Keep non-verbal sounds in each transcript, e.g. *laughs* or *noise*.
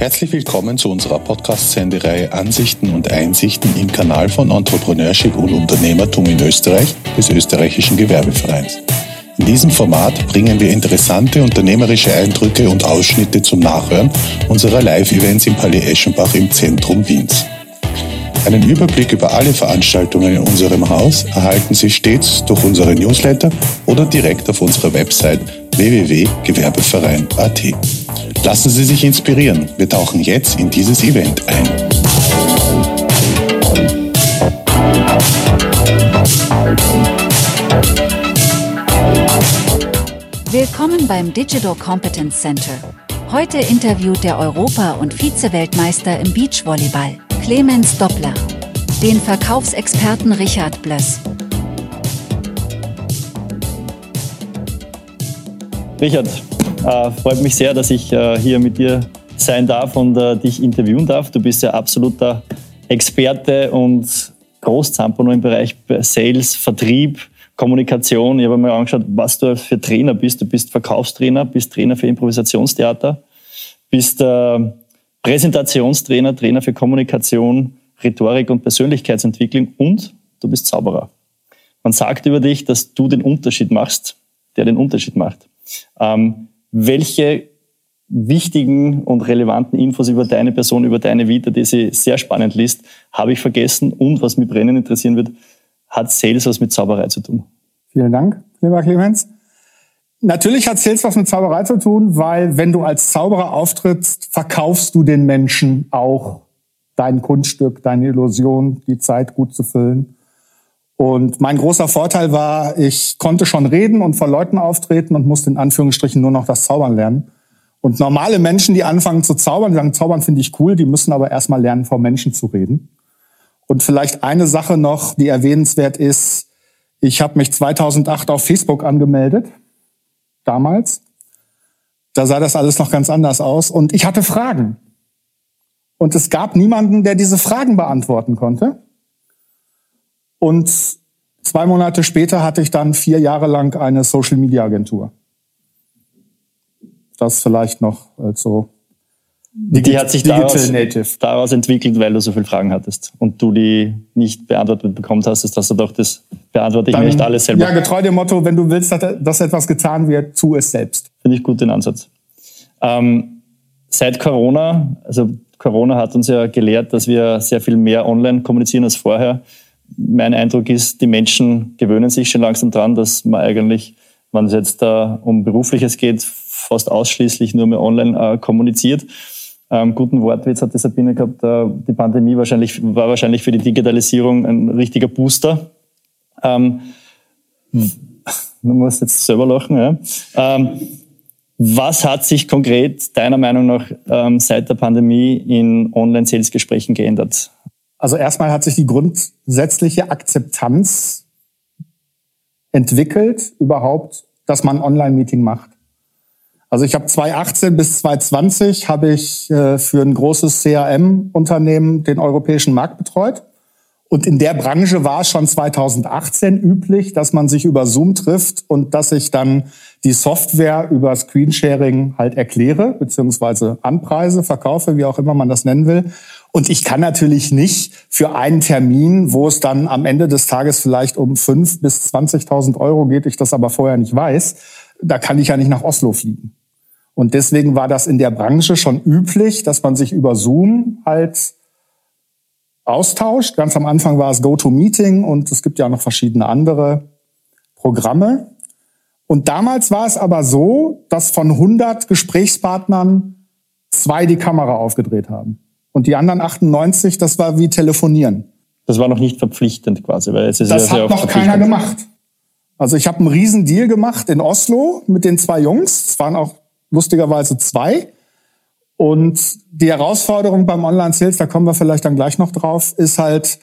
Herzlich willkommen zu unserer Podcast-Sendereihe Ansichten und Einsichten im Kanal von Entrepreneurship und Unternehmertum in Österreich des österreichischen Gewerbevereins. In diesem Format bringen wir interessante unternehmerische Eindrücke und Ausschnitte zum Nachhören unserer Live-Events im Palais Eschenbach im Zentrum Wiens. Einen Überblick über alle Veranstaltungen in unserem Haus erhalten Sie stets durch unsere Newsletter oder direkt auf unserer Website www.gewerbeverein.at. Lassen Sie sich inspirieren. Wir tauchen jetzt in dieses Event ein. Willkommen beim Digital Competence Center. Heute interviewt der Europa- und Vize-Weltmeister im Beachvolleyball, Clemens Doppler, den Verkaufsexperten Richard Blöss. Richard, äh, freut mich sehr, dass ich äh, hier mit dir sein darf und äh, dich interviewen darf. Du bist ja absoluter Experte und Großzampano im Bereich Sales, Vertrieb, Kommunikation. Ich habe mir angeschaut, was du für Trainer bist. Du bist Verkaufstrainer, bist Trainer für Improvisationstheater, bist äh, Präsentationstrainer, Trainer für Kommunikation, Rhetorik und Persönlichkeitsentwicklung und du bist Zauberer. Man sagt über dich, dass du den Unterschied machst, der den Unterschied macht. Ähm, welche wichtigen und relevanten Infos über deine Person, über deine Vita, die sie sehr spannend liest, habe ich vergessen. Und was mich brennend interessieren wird, hat Sales was mit Zauberei zu tun? Vielen Dank, lieber Clemens. Natürlich hat Sales was mit Zauberei zu tun, weil wenn du als Zauberer auftrittst, verkaufst du den Menschen auch dein Kunststück, deine Illusion, die Zeit gut zu füllen. Und mein großer Vorteil war, ich konnte schon reden und vor Leuten auftreten und musste in Anführungsstrichen nur noch das Zaubern lernen. Und normale Menschen, die anfangen zu zaubern, die sagen, Zaubern finde ich cool, die müssen aber erstmal lernen, vor Menschen zu reden. Und vielleicht eine Sache noch, die erwähnenswert ist, ich habe mich 2008 auf Facebook angemeldet, damals. Da sah das alles noch ganz anders aus und ich hatte Fragen. Und es gab niemanden, der diese Fragen beantworten konnte. Und zwei Monate später hatte ich dann vier Jahre lang eine Social-Media-Agentur. Das vielleicht noch so die hat sich daraus, daraus, entwickelt, weil du so viele Fragen hattest und du die nicht beantwortet bekommen hast, dass du doch das beantworte ich Dann, nicht alles selber. Ja, getreu dem Motto, wenn du willst, dass etwas getan wird, tu es selbst. Finde ich gut den Ansatz. Ähm, seit Corona, also Corona hat uns ja gelehrt, dass wir sehr viel mehr online kommunizieren als vorher. Mein Eindruck ist, die Menschen gewöhnen sich schon langsam dran, dass man eigentlich, wenn es jetzt uh, um Berufliches geht, fast ausschließlich nur mehr online uh, kommuniziert ähm, guten Wortwitz hat die Sabine gehabt, äh, die Pandemie wahrscheinlich, war wahrscheinlich für die Digitalisierung ein richtiger Booster. Ähm, man muss jetzt selber lachen. Ja. Ähm, was hat sich konkret deiner Meinung nach ähm, seit der Pandemie in Online-Sales-Gesprächen geändert? Also erstmal hat sich die grundsätzliche Akzeptanz entwickelt, überhaupt, dass man Online-Meeting macht. Also ich habe 2018 bis 2020 habe ich äh, für ein großes CRM-Unternehmen den europäischen Markt betreut. Und in der Branche war es schon 2018 üblich, dass man sich über Zoom trifft und dass ich dann die Software über Screensharing halt erkläre, beziehungsweise anpreise, verkaufe, wie auch immer man das nennen will. Und ich kann natürlich nicht für einen Termin, wo es dann am Ende des Tages vielleicht um fünf bis 20.000 Euro geht, ich das aber vorher nicht weiß, da kann ich ja nicht nach Oslo fliegen. Und deswegen war das in der Branche schon üblich, dass man sich über Zoom halt austauscht. Ganz am Anfang war es GoToMeeting und es gibt ja noch verschiedene andere Programme. Und damals war es aber so, dass von 100 Gesprächspartnern zwei die Kamera aufgedreht haben. Und die anderen 98, das war wie telefonieren. Das war noch nicht verpflichtend quasi, weil es ist das ja hat noch keiner gemacht. Also ich habe einen riesen Deal gemacht in Oslo mit den zwei Jungs. Es waren auch lustigerweise zwei. Und die Herausforderung beim Online-Sales, da kommen wir vielleicht dann gleich noch drauf, ist halt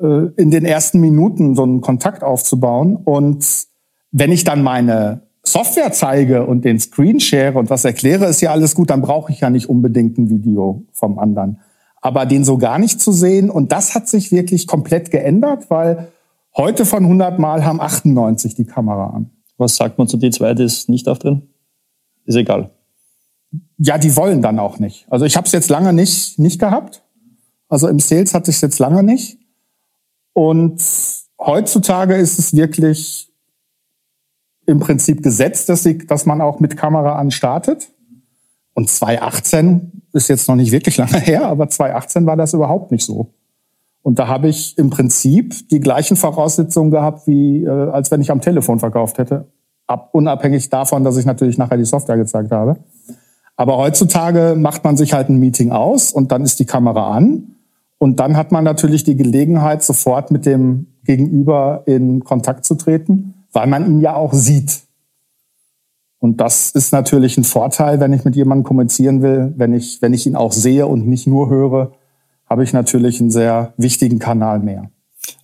äh, in den ersten Minuten so einen Kontakt aufzubauen. Und wenn ich dann meine Software zeige und den Screen share und was erkläre, ist ja alles gut, dann brauche ich ja nicht unbedingt ein Video vom anderen. Aber den so gar nicht zu sehen, und das hat sich wirklich komplett geändert, weil heute von 100 Mal haben 98 die Kamera an. Was sagt man zu die zwei, die ist nicht auf drin? ist egal. ja, die wollen dann auch nicht. Also ich habe es jetzt lange nicht, nicht gehabt. Also im Sales hatte ich es jetzt lange nicht. Und heutzutage ist es wirklich im Prinzip gesetzt, dass, sie, dass man auch mit Kamera an startet. Und 2018 ist jetzt noch nicht wirklich lange *laughs* her, aber 2018 war das überhaupt nicht so. Und da habe ich im Prinzip die gleichen Voraussetzungen gehabt, wie äh, als wenn ich am Telefon verkauft hätte. Ab, unabhängig davon, dass ich natürlich nachher die Software gezeigt habe. Aber heutzutage macht man sich halt ein Meeting aus und dann ist die Kamera an. Und dann hat man natürlich die Gelegenheit, sofort mit dem Gegenüber in Kontakt zu treten, weil man ihn ja auch sieht. Und das ist natürlich ein Vorteil, wenn ich mit jemandem kommunizieren will, wenn ich, wenn ich ihn auch sehe und nicht nur höre, habe ich natürlich einen sehr wichtigen Kanal mehr.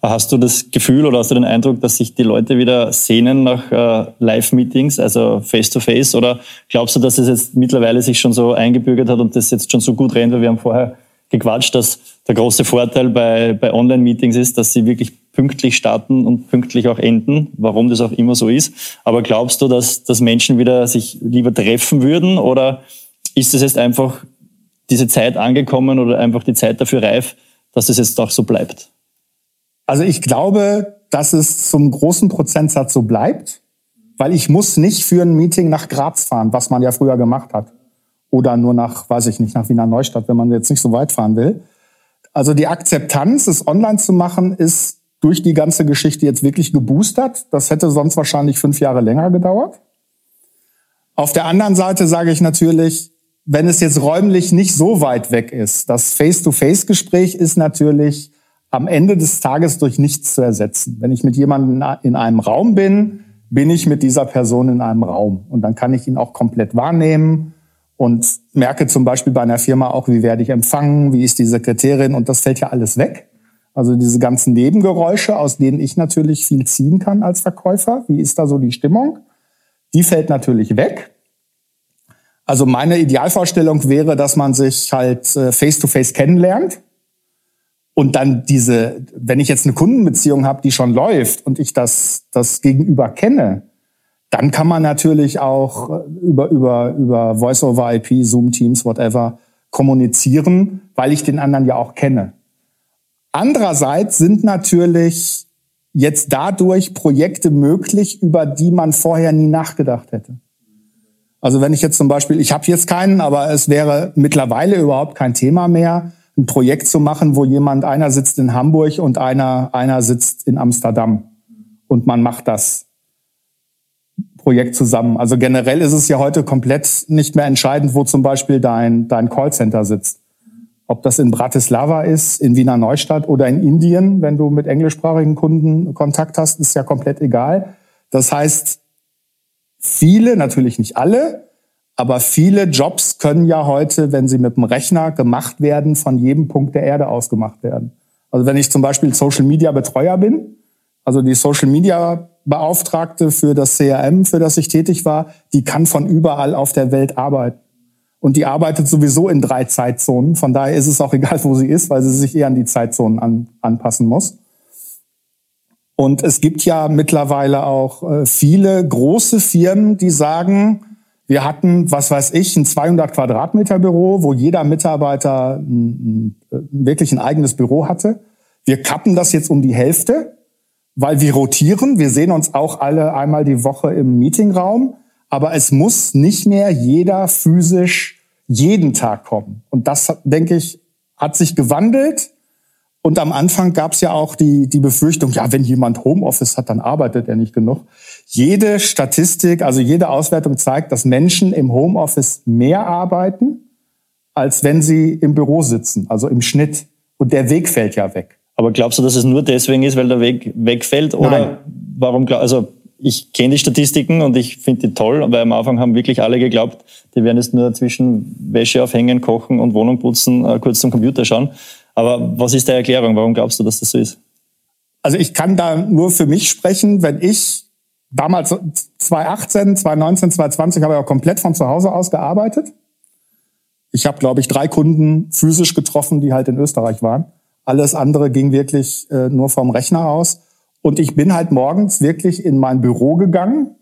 Hast du das Gefühl oder hast du den Eindruck, dass sich die Leute wieder sehnen nach äh, Live-Meetings, also Face-to-Face? -face? Oder glaubst du, dass es jetzt mittlerweile sich schon so eingebürgert hat und das jetzt schon so gut rennt? Weil wir haben vorher gequatscht, dass der große Vorteil bei, bei Online-Meetings ist, dass sie wirklich pünktlich starten und pünktlich auch enden, warum das auch immer so ist. Aber glaubst du, dass, dass Menschen wieder sich lieber treffen würden oder ist es jetzt einfach diese Zeit angekommen oder einfach die Zeit dafür reif, dass es jetzt auch so bleibt? Also ich glaube, dass es zum großen Prozentsatz so bleibt, weil ich muss nicht für ein Meeting nach Graz fahren, was man ja früher gemacht hat. Oder nur nach, weiß ich nicht, nach Wiener Neustadt, wenn man jetzt nicht so weit fahren will. Also die Akzeptanz, es online zu machen, ist durch die ganze Geschichte jetzt wirklich geboostert. Das hätte sonst wahrscheinlich fünf Jahre länger gedauert. Auf der anderen Seite sage ich natürlich, wenn es jetzt räumlich nicht so weit weg ist, das Face-to-Face-Gespräch ist natürlich am Ende des Tages durch nichts zu ersetzen. Wenn ich mit jemandem in einem Raum bin, bin ich mit dieser Person in einem Raum. Und dann kann ich ihn auch komplett wahrnehmen und merke zum Beispiel bei einer Firma auch, wie werde ich empfangen, wie ist die Sekretärin und das fällt ja alles weg. Also diese ganzen Nebengeräusche, aus denen ich natürlich viel ziehen kann als Verkäufer. Wie ist da so die Stimmung? Die fällt natürlich weg. Also meine Idealvorstellung wäre, dass man sich halt face-to-face -face kennenlernt und dann diese, wenn ich jetzt eine Kundenbeziehung habe, die schon läuft und ich das, das Gegenüber kenne, dann kann man natürlich auch über, über, über Voice-over-IP, Zoom, Teams, whatever kommunizieren, weil ich den anderen ja auch kenne. Andererseits sind natürlich jetzt dadurch Projekte möglich, über die man vorher nie nachgedacht hätte. Also wenn ich jetzt zum Beispiel, ich habe jetzt keinen, aber es wäre mittlerweile überhaupt kein Thema mehr, ein Projekt zu machen, wo jemand, einer sitzt in Hamburg und einer, einer sitzt in Amsterdam. Und man macht das Projekt zusammen. Also generell ist es ja heute komplett nicht mehr entscheidend, wo zum Beispiel dein, dein Callcenter sitzt. Ob das in Bratislava ist, in Wiener Neustadt oder in Indien, wenn du mit englischsprachigen Kunden Kontakt hast, ist ja komplett egal. Das heißt, viele, natürlich nicht alle, aber viele Jobs können ja heute, wenn sie mit dem Rechner gemacht werden, von jedem Punkt der Erde aus gemacht werden. Also wenn ich zum Beispiel Social Media Betreuer bin, also die Social Media Beauftragte für das CRM, für das ich tätig war, die kann von überall auf der Welt arbeiten. Und die arbeitet sowieso in drei Zeitzonen. Von daher ist es auch *laughs* egal, wo sie ist, weil sie sich eher an die Zeitzonen an, anpassen muss. Und es gibt ja mittlerweile auch äh, viele große Firmen, die sagen, wir hatten, was weiß ich, ein 200 Quadratmeter Büro, wo jeder Mitarbeiter ein, wirklich ein eigenes Büro hatte. Wir kappen das jetzt um die Hälfte, weil wir rotieren. Wir sehen uns auch alle einmal die Woche im Meetingraum. Aber es muss nicht mehr jeder physisch jeden Tag kommen. Und das, denke ich, hat sich gewandelt. Und am Anfang gab es ja auch die, die Befürchtung, ja, wenn jemand Homeoffice hat, dann arbeitet er nicht genug. Jede Statistik, also jede Auswertung zeigt, dass Menschen im Homeoffice mehr arbeiten, als wenn sie im Büro sitzen, also im Schnitt. Und der Weg fällt ja weg. Aber glaubst du, dass es nur deswegen ist, weil der Weg wegfällt? Oder Nein. warum, also ich kenne die Statistiken und ich finde die toll, weil am Anfang haben wirklich alle geglaubt, die werden jetzt nur zwischen Wäsche aufhängen, kochen und Wohnung putzen, äh, kurz zum Computer schauen. Aber was ist die Erklärung? Warum glaubst du, dass das so ist? Also ich kann da nur für mich sprechen, wenn ich damals 2018, 2019, 2020 habe ich auch komplett von zu Hause aus gearbeitet. Ich habe, glaube ich, drei Kunden physisch getroffen, die halt in Österreich waren. Alles andere ging wirklich äh, nur vom Rechner aus. Und ich bin halt morgens wirklich in mein Büro gegangen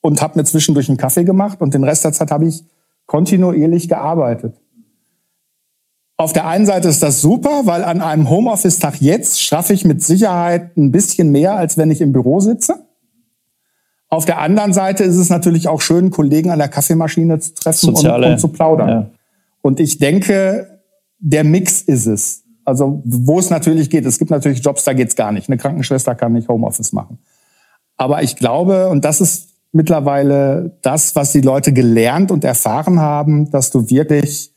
und habe mir zwischendurch einen Kaffee gemacht und den Rest der Zeit habe ich kontinuierlich gearbeitet. Auf der einen Seite ist das super, weil an einem Homeoffice-Tag jetzt schaffe ich mit Sicherheit ein bisschen mehr, als wenn ich im Büro sitze. Auf der anderen Seite ist es natürlich auch schön, Kollegen an der Kaffeemaschine zu treffen und, und, zu plaudern. Ja. Und ich denke, der Mix ist es. Also wo es natürlich geht, es gibt natürlich Jobs, da geht's gar nicht. Eine Krankenschwester kann nicht Homeoffice machen. Aber ich glaube, und das ist mittlerweile das, was die Leute gelernt und erfahren haben, dass du wirklich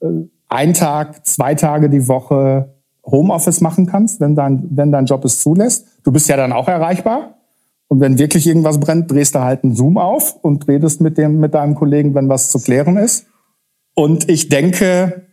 äh, ein Tag, zwei Tage die Woche Homeoffice machen kannst, wenn dein, wenn dein Job es zulässt. Du bist ja dann auch erreichbar. Und wenn wirklich irgendwas brennt, drehst du halt einen Zoom auf und redest mit dem, mit deinem Kollegen, wenn was zu klären ist. Und ich denke,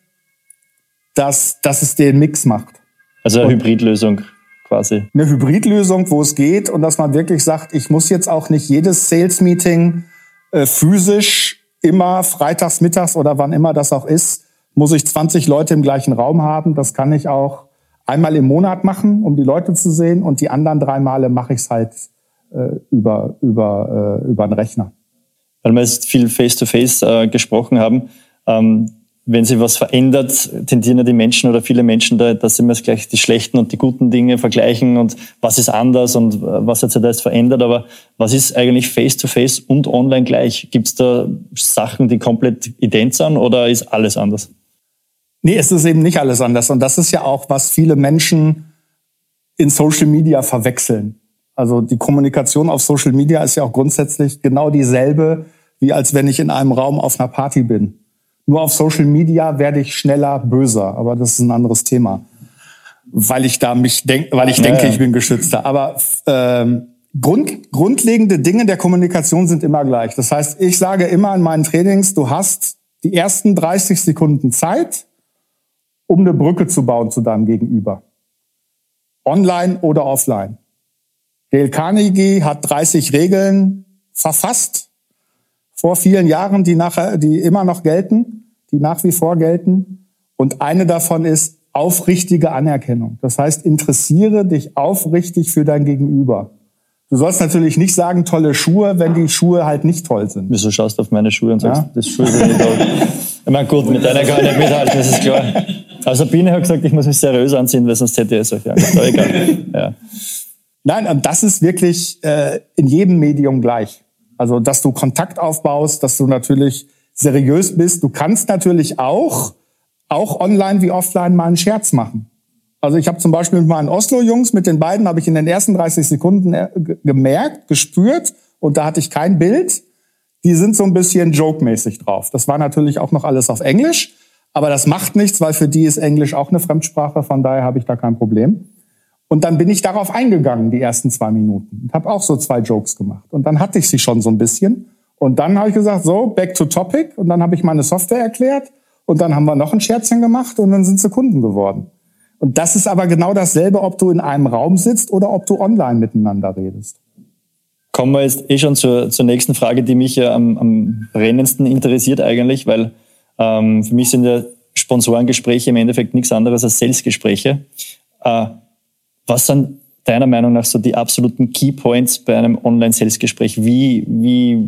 dass, dass es den Mix macht. Also eine Hybridlösung quasi. Eine Hybridlösung, wo es geht und dass man wirklich sagt, ich muss jetzt auch nicht jedes Sales-Meeting äh, physisch immer freitags, mittags oder wann immer das auch ist, muss ich 20 Leute im gleichen Raum haben. Das kann ich auch einmal im Monat machen, um die Leute zu sehen und die anderen drei Male mache ich es halt äh, über, über, äh, über einen Rechner. Weil wir jetzt viel Face-to-Face -face, äh, gesprochen haben, ähm, wenn sich was verändert, tendieren ja die Menschen oder viele Menschen da, dass sie immer gleich die schlechten und die guten Dinge vergleichen und was ist anders und äh, was hat sich da jetzt verändert. Aber was ist eigentlich face-to-face -face und online gleich? Gibt es da Sachen, die komplett ident sind oder ist alles anders? Nee, es ist eben nicht alles anders. Und das ist ja auch, was viele Menschen in Social Media verwechseln. Also die Kommunikation auf Social Media ist ja auch grundsätzlich genau dieselbe, wie als wenn ich in einem Raum auf einer Party bin. Nur auf Social Media werde ich schneller böser, aber das ist ein anderes Thema, weil ich da mich denk, weil ich denke, ich bin geschützter. Aber ähm, Grund, grundlegende Dinge der Kommunikation sind immer gleich. Das heißt, ich sage immer in meinen Trainings, du hast die ersten 30 Sekunden Zeit, um eine Brücke zu bauen zu deinem Gegenüber. Online oder offline. Dale Carnegie hat 30 Regeln verfasst vor vielen Jahren, die nachher, die immer noch gelten, die nach wie vor gelten. Und eine davon ist aufrichtige Anerkennung. Das heißt, interessiere dich aufrichtig für dein Gegenüber. Du sollst natürlich nicht sagen, tolle Schuhe, wenn die Schuhe halt nicht toll sind. Wieso schaust du auf meine Schuhe und sagst, ja? das Schuhe sind nicht toll? Ich meine, gut, mit deiner kann ich nicht mithalten, das ist klar. Also Biene hat gesagt, ich muss mich seriös anziehen, weil sonst hätte ich es euch. Aber egal. Ja. Nein, und das ist wirklich äh, in jedem Medium gleich. Also, dass du Kontakt aufbaust, dass du natürlich seriös bist. Du kannst natürlich auch, auch online wie offline mal einen Scherz machen. Also ich habe zum Beispiel mit meinen Oslo-Jungs, mit den beiden habe ich in den ersten 30 Sekunden äh, gemerkt, gespürt und da hatte ich kein Bild. Die sind so ein bisschen joke-mäßig drauf. Das war natürlich auch noch alles auf Englisch, aber das macht nichts, weil für die ist Englisch auch eine Fremdsprache, von daher habe ich da kein Problem. Und dann bin ich darauf eingegangen, die ersten zwei Minuten. Und habe auch so zwei Jokes gemacht. Und dann hatte ich sie schon so ein bisschen. Und dann habe ich gesagt, so, back to topic. Und dann habe ich meine Software erklärt. Und dann haben wir noch ein Scherzchen gemacht und dann sind sie Kunden geworden. Und das ist aber genau dasselbe, ob du in einem Raum sitzt oder ob du online miteinander redest. Kommen wir jetzt eh schon zur, zur nächsten Frage, die mich ja am, am brennendsten interessiert eigentlich, weil ähm, für mich sind ja Sponsorengespräche im Endeffekt nichts anderes als Salesgespräche. Äh, was sind deiner Meinung nach so die absoluten Key Points bei einem Online-Sales-Gespräch? Wie, wie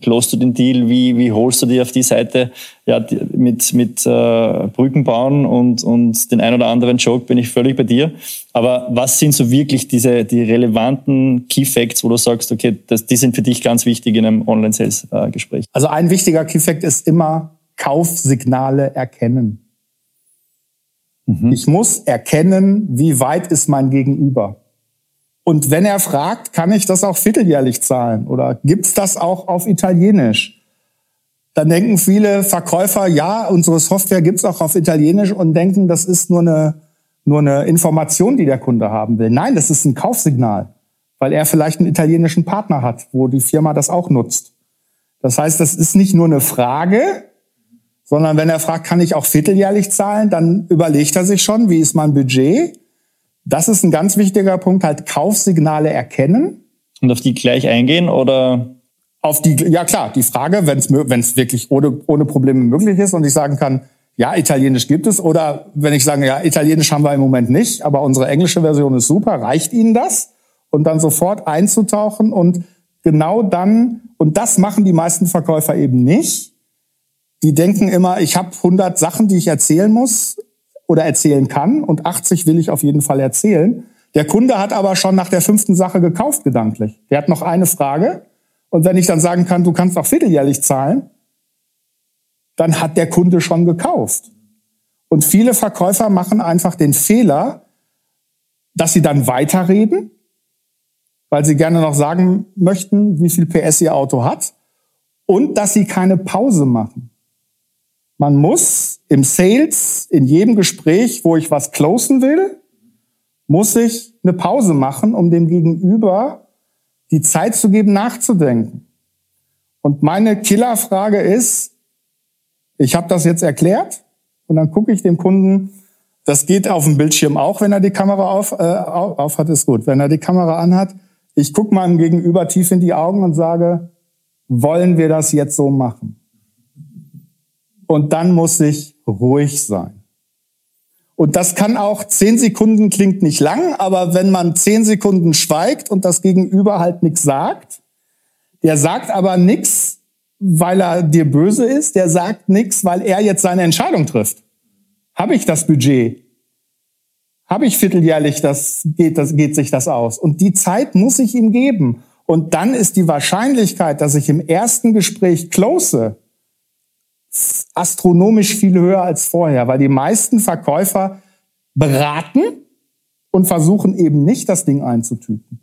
close du den Deal? Wie, wie holst du dich auf die Seite? Ja, mit, mit äh, Brücken bauen und, und den ein oder anderen Joke bin ich völlig bei dir. Aber was sind so wirklich diese, die relevanten Key Facts, wo du sagst, okay, das, die sind für dich ganz wichtig in einem Online-Sales-Gespräch? Also ein wichtiger Key Fact ist immer Kaufsignale erkennen. Mhm. Ich muss erkennen, wie weit ist mein Gegenüber. Und wenn er fragt, kann ich das auch vierteljährlich zahlen oder gibt's das auch auf Italienisch? Dann denken viele Verkäufer, ja, unsere Software gibt's auch auf Italienisch und denken, das ist nur eine, nur eine Information, die der Kunde haben will. Nein, das ist ein Kaufsignal, weil er vielleicht einen italienischen Partner hat, wo die Firma das auch nutzt. Das heißt, das ist nicht nur eine Frage, sondern wenn er fragt, kann ich auch vierteljährlich zahlen, dann überlegt er sich schon, wie ist mein Budget. Das ist ein ganz wichtiger Punkt, halt Kaufsignale erkennen. Und auf die gleich eingehen oder? Auf die, ja klar, die Frage, wenn es wirklich ohne, ohne Probleme möglich ist und ich sagen kann, ja, Italienisch gibt es. Oder wenn ich sage, ja, Italienisch haben wir im Moment nicht, aber unsere englische Version ist super, reicht Ihnen das? Und dann sofort einzutauchen und genau dann, und das machen die meisten Verkäufer eben nicht, die denken immer, ich habe 100 Sachen, die ich erzählen muss oder erzählen kann und 80 will ich auf jeden Fall erzählen. Der Kunde hat aber schon nach der fünften Sache gekauft, gedanklich. Der hat noch eine Frage. Und wenn ich dann sagen kann, du kannst auch vierteljährlich zahlen, dann hat der Kunde schon gekauft. Und viele Verkäufer machen einfach den Fehler, dass sie dann weiterreden, weil sie gerne noch sagen möchten, wie viel PS ihr Auto hat und dass sie keine Pause machen. Man muss im Sales, in jedem Gespräch, wo ich was closen will, muss ich eine Pause machen, um dem Gegenüber die Zeit zu geben, nachzudenken. Und meine Killerfrage ist, ich habe das jetzt erklärt und dann gucke ich dem Kunden, das geht auf dem Bildschirm auch, wenn er die Kamera auf, äh, auf hat, ist gut. Wenn er die Kamera anhat, ich gucke meinem Gegenüber tief in die Augen und sage, wollen wir das jetzt so machen? Und dann muss ich ruhig sein. Und das kann auch zehn Sekunden klingt nicht lang, aber wenn man zehn Sekunden schweigt und das Gegenüber halt nichts sagt, der sagt aber nichts, weil er dir böse ist, der sagt nichts, weil er jetzt seine Entscheidung trifft. Habe ich das Budget? Habe ich vierteljährlich, das geht, das geht sich das aus? Und die Zeit muss ich ihm geben. Und dann ist die Wahrscheinlichkeit, dass ich im ersten Gespräch close, astronomisch viel höher als vorher, weil die meisten Verkäufer beraten und versuchen eben nicht, das Ding einzutüten.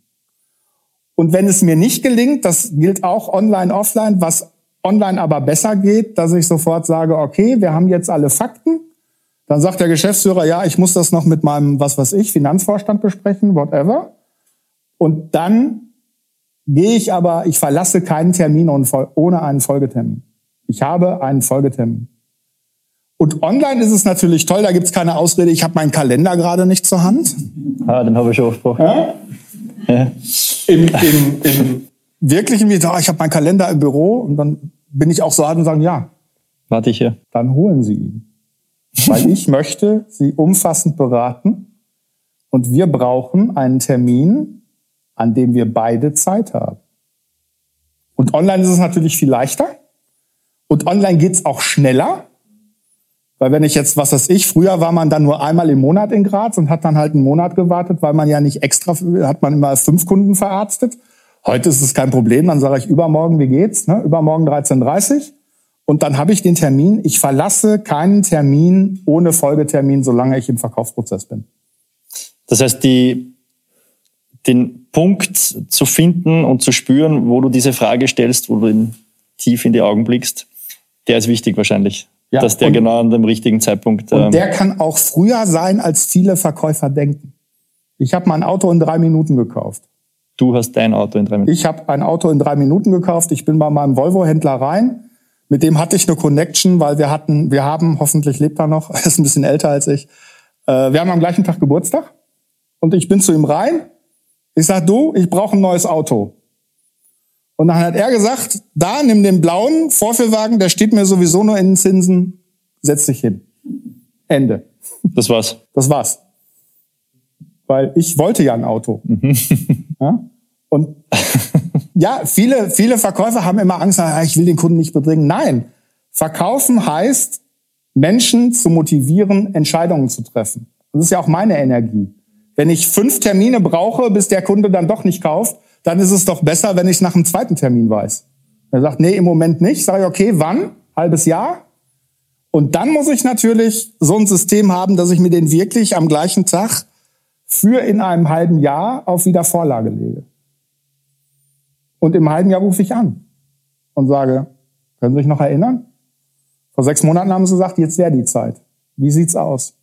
Und wenn es mir nicht gelingt, das gilt auch online, offline, was online aber besser geht, dass ich sofort sage, okay, wir haben jetzt alle Fakten. Dann sagt der Geschäftsführer, ja, ich muss das noch mit meinem, was weiß ich, Finanzvorstand besprechen, whatever. Und dann gehe ich aber, ich verlasse keinen Termin ohne einen Folgetermin. Ich habe einen Folgetermin. Und online ist es natürlich toll, da gibt es keine Ausrede, ich habe meinen Kalender gerade nicht zur Hand. Ah, den habe ich schon gesprochen. Ja? Ja. Im, im, Im wirklichen wie, oh, ich habe meinen Kalender im Büro und dann bin ich auch so hart und sagen, ja. Warte ich hier. Dann holen Sie ihn. Weil ich möchte Sie umfassend beraten und wir brauchen einen Termin, an dem wir beide Zeit haben. Und online ist es natürlich viel leichter. Und online geht's auch schneller. Weil wenn ich jetzt, was weiß ich, früher war man dann nur einmal im Monat in Graz und hat dann halt einen Monat gewartet, weil man ja nicht extra, hat man immer fünf Kunden verarztet. Heute ist es kein Problem, dann sage ich übermorgen, wie geht's? Ne? Übermorgen 13.30 und dann habe ich den Termin. Ich verlasse keinen Termin ohne Folgetermin, solange ich im Verkaufsprozess bin. Das heißt, die, den Punkt zu finden und zu spüren, wo du diese Frage stellst, wo du in, tief in die Augen blickst, der ist wichtig wahrscheinlich. Ja, dass der genau an dem richtigen Zeitpunkt. Und ähm, der kann auch früher sein, als viele Verkäufer denken. Ich habe mein Auto in drei Minuten gekauft. Du hast dein Auto in drei Minuten. Ich habe ein Auto in drei Minuten gekauft. Ich bin bei meinem Volvo-Händler rein. Mit dem hatte ich eine Connection, weil wir hatten, wir haben, hoffentlich lebt er noch, *laughs* er ist ein bisschen älter als ich. Äh, wir haben am gleichen Tag Geburtstag. Und ich bin zu ihm rein. Ich sag, du, ich brauche ein neues Auto. Und dann hat er gesagt, da, nimm den blauen Vorführwagen, der steht mir sowieso nur in den Zinsen, setz dich hin. Ende. Das war's. Das war's weil ich wollte ja ein Auto. Mhm. Ja? Und ja, viele, viele Verkäufer haben immer Angst, ah, ich will den Kunden nicht bedringen. Nein, verkaufen heißt, Menschen zu motivieren, Entscheidungen zu treffen. Das ist ja auch meine Energie. Wenn ich fünf Termine brauche, bis der Kunde dann doch nicht kauft, dann ist es doch besser, wenn ich nach dem zweiten Termin weiß. Er sagt, nee, im Moment nicht. Sage ich, okay, wann? Halbes Jahr? Und dann muss ich natürlich so ein System haben, dass ich mir den wirklich am gleichen Tag für in einem halben Jahr auf Wiedervorlage lege. Und im halben Jahr rufe ich an und sage, können Sie sich noch erinnern? Vor sechs Monaten haben Sie gesagt, jetzt wäre die Zeit. Wie sieht's aus?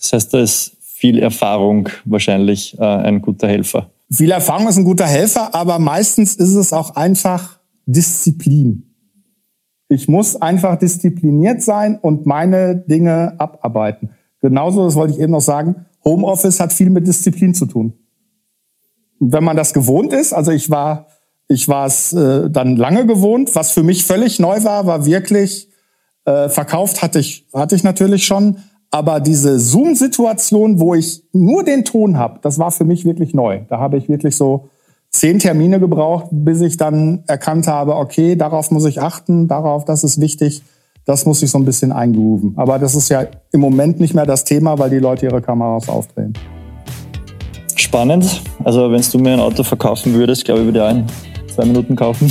Das heißt, da ist viel Erfahrung wahrscheinlich äh, ein guter Helfer. Viel Erfahrung ist ein guter Helfer, aber meistens ist es auch einfach Disziplin. Ich muss einfach diszipliniert sein und meine Dinge abarbeiten. Genauso, das wollte ich eben noch sagen, Homeoffice hat viel mit Disziplin zu tun. Wenn man das gewohnt ist, also ich war, ich war es äh, dann lange gewohnt, was für mich völlig neu war, war wirklich äh, verkauft hatte ich hatte ich natürlich schon, aber diese Zoom-Situation, wo ich nur den Ton habe, das war für mich wirklich neu. Da habe ich wirklich so zehn Termine gebraucht, bis ich dann erkannt habe, okay, darauf muss ich achten, darauf, das ist wichtig, das muss ich so ein bisschen eingrooven. Aber das ist ja im Moment nicht mehr das Thema, weil die Leute ihre Kameras aufdrehen. Spannend. Also wenn du mir ein Auto verkaufen würdest, glaube ich, würde ich auch in zwei Minuten kaufen.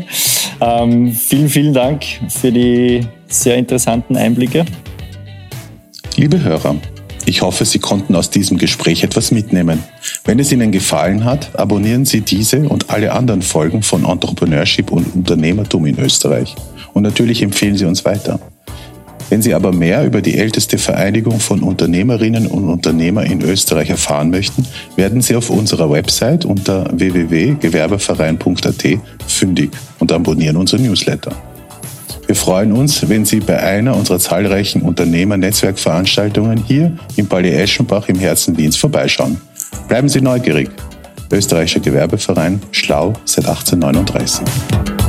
*laughs* ähm, vielen, vielen Dank für die sehr interessanten Einblicke. Liebe Hörer, ich hoffe, Sie konnten aus diesem Gespräch etwas mitnehmen. Wenn es Ihnen gefallen hat, abonnieren Sie diese und alle anderen Folgen von Entrepreneurship und Unternehmertum in Österreich. Und natürlich empfehlen Sie uns weiter. Wenn Sie aber mehr über die älteste Vereinigung von Unternehmerinnen und Unternehmer in Österreich erfahren möchten, werden Sie auf unserer Website unter www.gewerbeverein.at fündig und abonnieren unsere Newsletter. Wir freuen uns, wenn Sie bei einer unserer zahlreichen Unternehmer-Netzwerkveranstaltungen hier im Palais Eschenbach im Herzen Wiens vorbeischauen. Bleiben Sie neugierig. Österreichischer Gewerbeverein, schlau seit 1839.